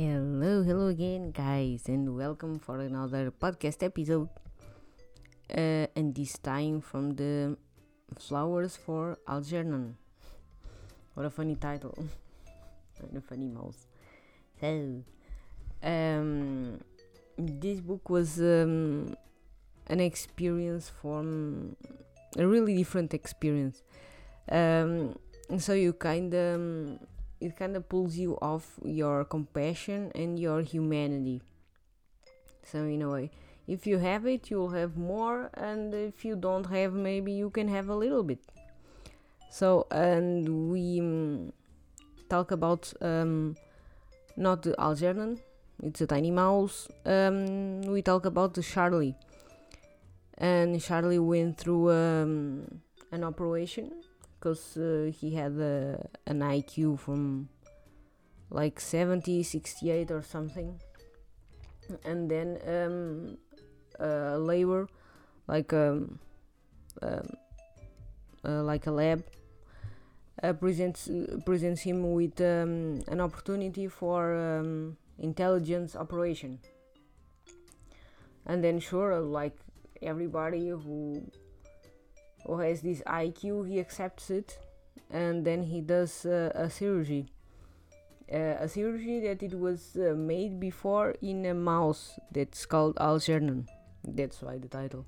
Hello, hello again, guys, and welcome for another podcast episode. Uh, and this time from the Flowers for Algernon. What a funny title. and a funny mouse. So, um, this book was um, an experience from a really different experience. Um, so you kind of it kind of pulls you off your compassion and your humanity. So in a way, if you have it, you'll have more, and if you don't have, maybe you can have a little bit. So and we um, talk about um, not the Algernon, it's a tiny mouse. Um, we talk about the Charlie, and Charlie went through um, an operation because uh, he had uh, an IQ from like 70, 68 or something. And then um, uh, labor, like um, um, uh, like a lab, uh, presents presents him with um, an opportunity for um, intelligence operation. And then sure, like everybody who who has this IQ, he accepts it, and then he does uh, a surgery. Uh, a surgery that it was uh, made before in a mouse that's called Algernon. That's why the title.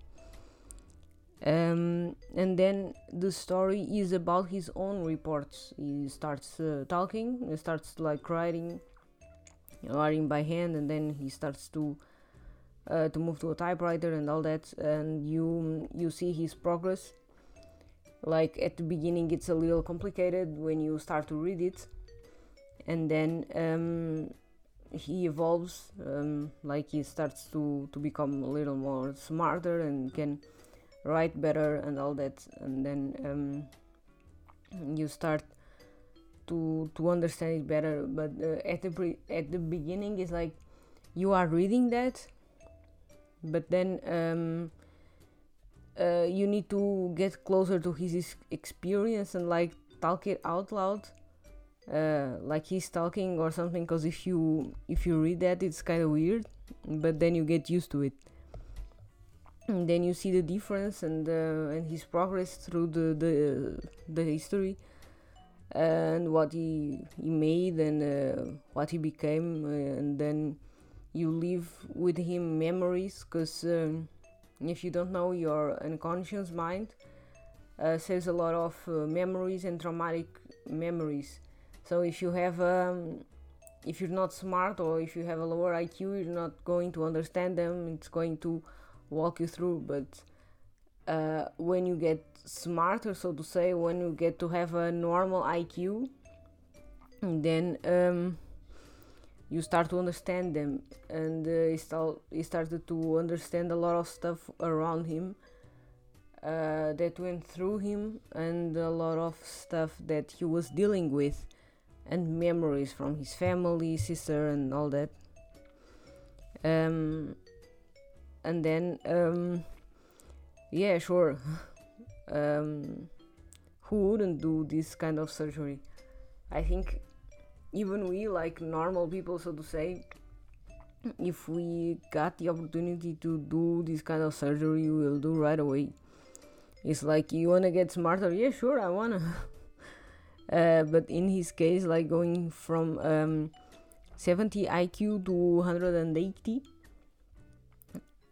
Um, and then the story is about his own reports. He starts uh, talking, he starts like writing, writing by hand, and then he starts to uh, to move to a typewriter and all that. And you you see his progress like at the beginning it's a little complicated when you start to read it. And then um, he evolves um, like he starts to, to become a little more smarter and can write better and all that. And then um, you start to to understand it better. But uh, at the pre- at the beginning it's like you are reading that but then um, uh, you need to get closer to his experience and like talk it out loud. Uh, like he's talking or something because if you if you read that it's kind of weird but then you get used to it. And then you see the difference and uh, and his progress through the the, the history and what he he made and uh, what he became uh, and then you live with him memories because um, if you don't know, your unconscious mind uh, saves a lot of uh, memories and traumatic memories. So if you have, um, if you're not smart or if you have a lower IQ, you're not going to understand them. It's going to walk you through. But uh, when you get smarter, so to say, when you get to have a normal IQ, then um, you start to understand them and uh, he, start, he started to understand a lot of stuff around him uh, that went through him and a lot of stuff that he was dealing with and memories from his family sister and all that. Um, and then um, yeah sure. Um, who wouldn't do this kind of surgery? I think even we like normal people so to say if we got the opportunity to do this kind of surgery we will do right away. It's like you want to get smarter? Yeah sure i want to uh, but in his case like going from um, 70 iq to 180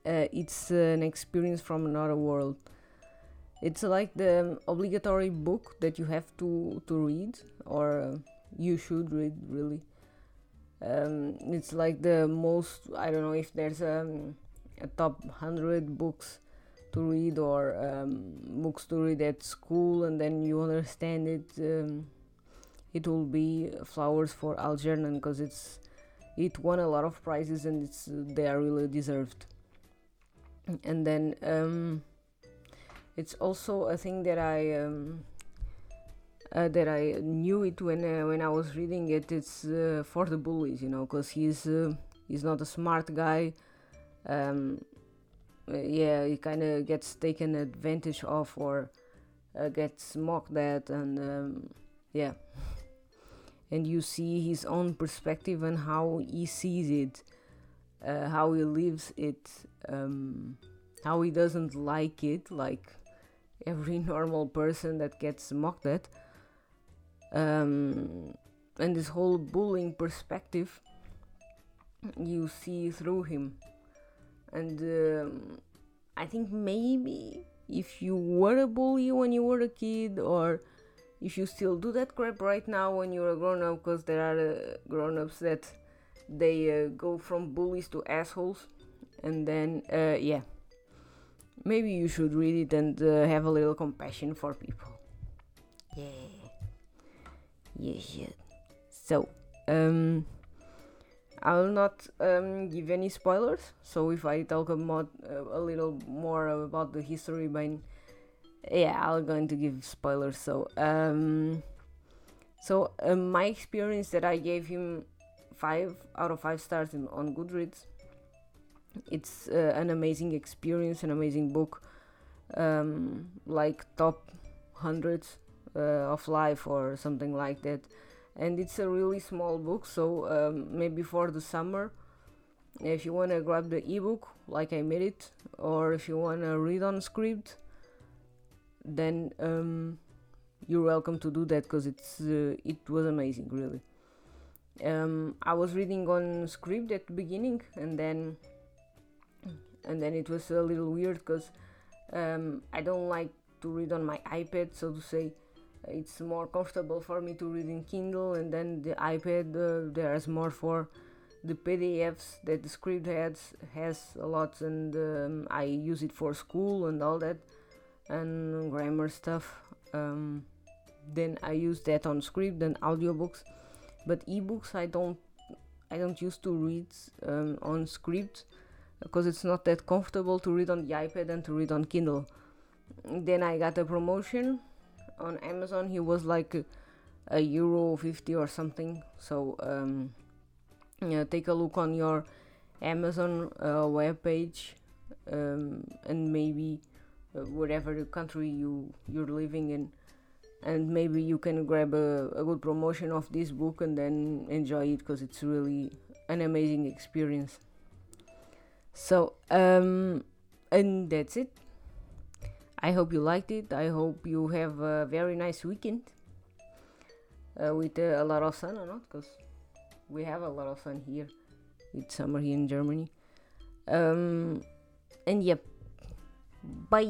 uh, it's an experience from another world. It's like the obligatory book that you have to to read or uh, you should read really. Um, it's like the most i don't know if there's a, um, a top 100 books to read or um, books to read at school and then you understand it um, it will be flowers for algernon because it's it won a lot of prizes and it's they are really deserved. And then um, it's also a thing that i um, uh, that I knew it when uh, when I was reading it. It's uh, for the bullies, you know, because he's uh, he's not a smart guy. Um, uh, yeah, he kind of gets taken advantage of or uh, gets mocked at, and um, yeah. and you see his own perspective and how he sees it, how he lives it, um, how he doesn't like it, like every normal person that gets mocked at. Um, and this whole bullying perspective you see through him. And um, I think maybe if you were a bully when you were a kid, or if you still do that crap right now when you're a grown up, because there are uh, grown ups that they uh, go from bullies to assholes, and then, uh, yeah, maybe you should read it and uh, have a little compassion for people. Yeah. Yes, yeah. So, um, I will not um, give any spoilers. So if I talk about uh, a little more about the history behind, yeah, I'm going to give spoilers. So, um, so uh, my experience that I gave him five out of five stars in, on Goodreads. It's uh, an amazing experience, an amazing book, um, like top hundreds of life or something like that. And it's a really small book so um, maybe for the summer if you want to grab the ebook like I made it or if you want to read on Scribd then um, you're welcome to do that because it's uh, it was amazing really. Um, I was reading on Scribd at the beginning and then and then it was a little weird because um, I don't like to read on my iPad so to say it's more comfortable for me to read in Kindle and then the iPad uh, there's more for the PDFs that the Scribd has has a lot and um, I use it for school and all that and grammar stuff. Um, then I use that on Scribd and audiobooks. But ebooks I don't I don't use to read um, on Scribd because it's not that comfortable to read on the iPad and to read on Kindle. Then I got a promotion on Amazon he was like a, euro 50 or something. So um, yeah, take a look on your Amazon uh, web page um, and maybe uh, whatever country you you're living in. And maybe you can grab a, a good promotion of this book and then enjoy it because it's really an amazing experience. So um and that's it I hope you liked it. I hope you have a very nice weekend uh, with uh, a lot of sun or not, because we have a lot of sun here. It's summer here in Germany. Um, and yep, bye.